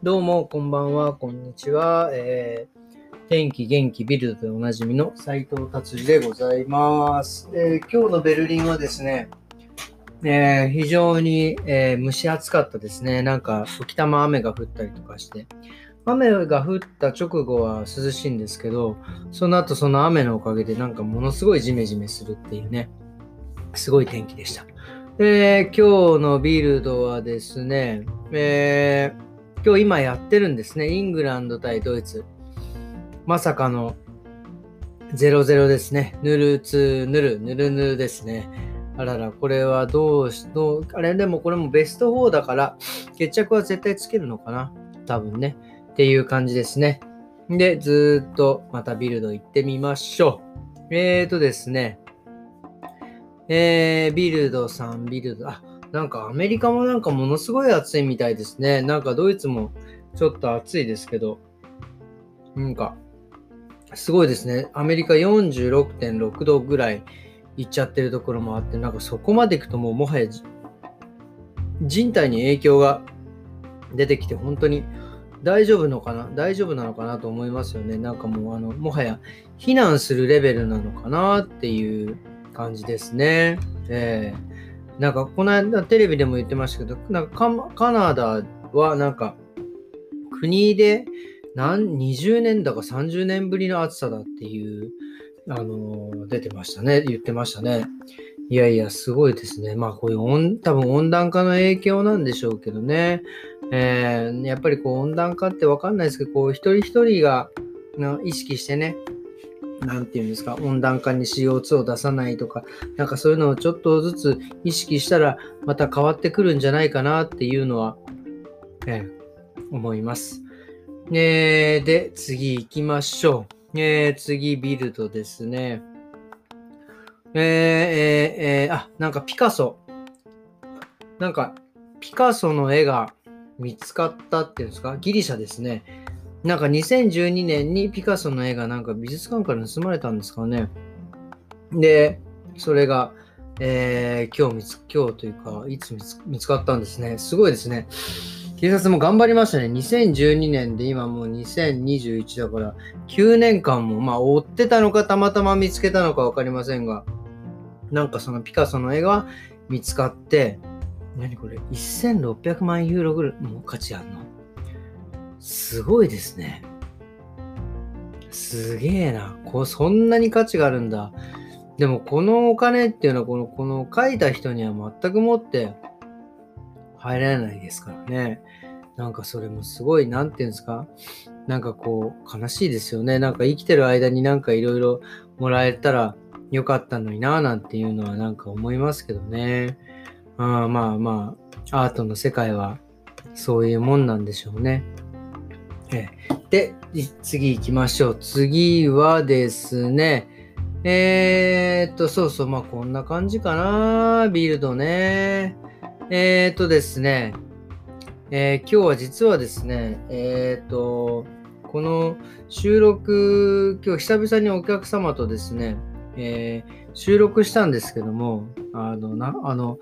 どうも、こんばんは、こんにちは。えー、天気、元気、ビルドでおなじみの斉藤達治でございます。えー、今日のベルリンはですね、えー、非常に、えー、蒸し暑かったですね。なんか、時たま雨が降ったりとかして。雨が降った直後は涼しいんですけど、その後その雨のおかげでなんかものすごいジメジメするっていうね、すごい天気でした。え、今日のビルドはですね、えー今日今やってるんですね。イングランド対ドイツ。まさかの0-0ですね。ぬるつぬる、ぬるぬるですね。あらら、これはどうし、どう、あれでもこれもベスト4だから、決着は絶対つけるのかな多分ね。っていう感じですね。で、ずーっとまたビルド行ってみましょう。えーとですね。えー、ビルドさん、ビルド、あ、なんかアメリカもなんかものすごい暑いみたいですね。なんかドイツもちょっと暑いですけど、なんか、すごいですね。アメリカ46.6度ぐらい行っちゃってるところもあって、なんかそこまで行くともうもはや人体に影響が出てきて本当に大丈夫のかな？大丈夫なのかなと思いますよね。なんかもうあの、もはや避難するレベルなのかなっていう感じですね。えーなんかこの間テレビでも言ってましたけど、なんかカナダはなんか国で何20年だか30年ぶりの暑さだっていう、あのー、出てましたね。言ってましたね。いやいや、すごいですね。まあこういう温、多分温暖化の影響なんでしょうけどね。えー、やっぱりこう温暖化ってわかんないですけど、こう一人一人が意識してね、なんていうんですか、温暖化に CO2 を出さないとか、なんかそういうのをちょっとずつ意識したら、また変わってくるんじゃないかなっていうのは、えー、思います。えー、で、次行きましょう。えー、次、ビルドですね。えー、えー、えー、あ、なんかピカソ。なんか、ピカソの絵が見つかったっていうんですか？ギリシャですね。なんか2012年にピカソの絵がなんか美術館から盗まれたんですかね。で、それが、えー、今日見つ、今日というか、いつ見つかったんですね。すごいですね。警察も頑張りましたね。2012年で今もう2021だから、9年間も、まあ追ってたのかたまたま見つけたのかわかりませんが、なんかそのピカソの絵が見つかって、何これ ?1600 万ユーロぐらいも価値あるの？すごいですね。すげえな。こう、そんなに価値があるんだ。でも、このお金っていうのは、この、この書いた人には全くもって入らないですからね。なんかそれもすごい、なんていうんですか？なんかこう、悲しいですよね。なんか生きてる間になんかいろいろもらえたらよかったのになぁなんていうのはなんか思いますけどね。あまあまあ、アートの世界はそういうもんなんでしょうね。で、次行きましょう。次はですね、えー、っと、そうそう、まあこんな感じかな。ビルドね。えー、っとですね、えー、今日は実はですね、え、っと、この収録、今日久々にお客様とですね、え、収録したんですけども、あの、な、あの、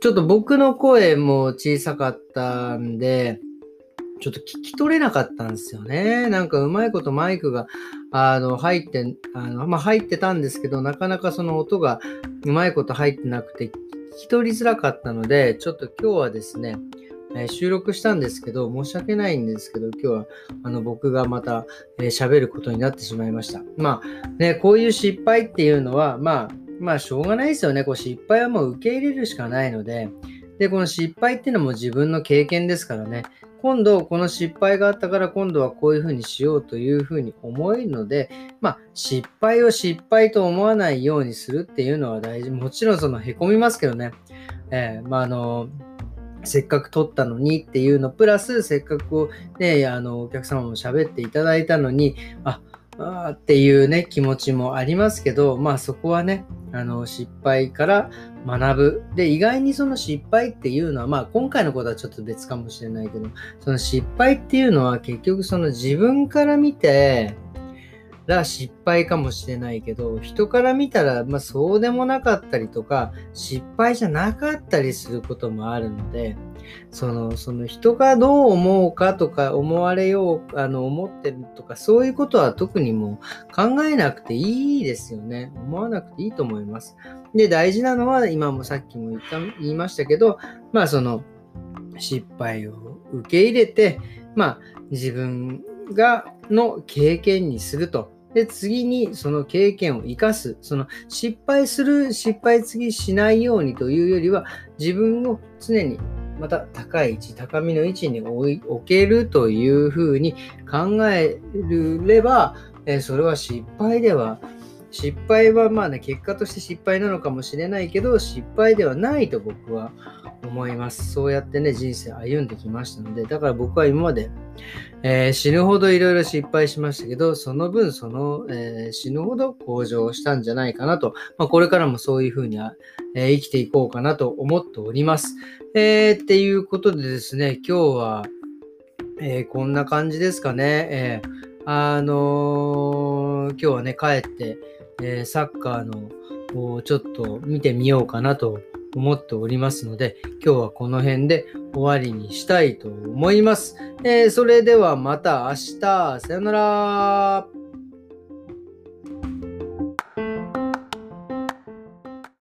ちょっと僕の声も小さかったんで、ちょっと聞き取れなかったんですよね。なんかうまいことマイクが、あの、入って、あの、まあ、入ってたんですけど、なかなかその音がうまいこと入ってなくて、聞き取りづらかったので、ちょっと今日はですね、えー、収録したんですけど、申し訳ないんですけど、今日はあの僕がまた喋、えー、ることになってしまいました。まあね、こういう失敗っていうのは、まあ、まあしょうがないですよね。こう失敗はもう受け入れるしかないので、で、この失敗っていうのも自分の経験ですからね。今度この失敗があったから今度はこういうふうにしようというふうに思えるので、まあ失敗を失敗と思わないようにするっていうのは大事。もちろんその凹みますけどね。えー、まあの、せっかく撮ったのにっていうの、プラスせっかくね、あの、お客様も喋っていただいたのに、あ、あっていうね、気持ちもありますけど、まあそこはね、あの、失敗から学ぶ。で、意外にその失敗っていうのは、まあ今回のことはちょっと別かもしれないけど、その失敗っていうのは結局その自分から見て、ら失敗かもしれないけど、人から見たら、まあ、そうでもなかったりとか、失敗じゃなかったりすることもあるので、その、その人がどう思うかとか、思われよう、あの、思ってるとか、そういうことは特にもう考えなくていいですよね。思わなくていいと思います。で、大事なのは、今もさっきも言った言いましたけど、まあ、その、失敗を受け入れて、まあ、自分が、の経験にすると。で、次にその経験を生かす。その失敗する、失敗次しないようにというよりは、自分を常にまた高い位置、高みの位置に置けるというふうに考えれば、えそれは失敗では、失敗はまあね、結果として失敗なのかもしれないけど、失敗ではないと僕は思います。そうやってね、人生歩んできましたので、だから僕は今まで、えー、死ぬほどいろいろ失敗しましたけど、その分、その、えー、死ぬほど向上したんじゃないかなと、まあ、これからもそういうふうに、えー、生きていこうかなと思っております。えっていうことでですね、今日は、えこんな感じですかね。えあの今日はね、帰って、えサッカーのちょっと見てみようかなと思っておりますので、今日はこの辺で終わりにしたいと思います。えー、それではまた明日、さよなら。